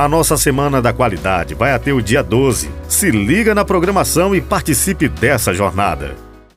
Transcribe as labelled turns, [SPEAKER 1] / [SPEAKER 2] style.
[SPEAKER 1] A nossa Semana da Qualidade vai até o dia 12. Se liga na programação e participe dessa jornada.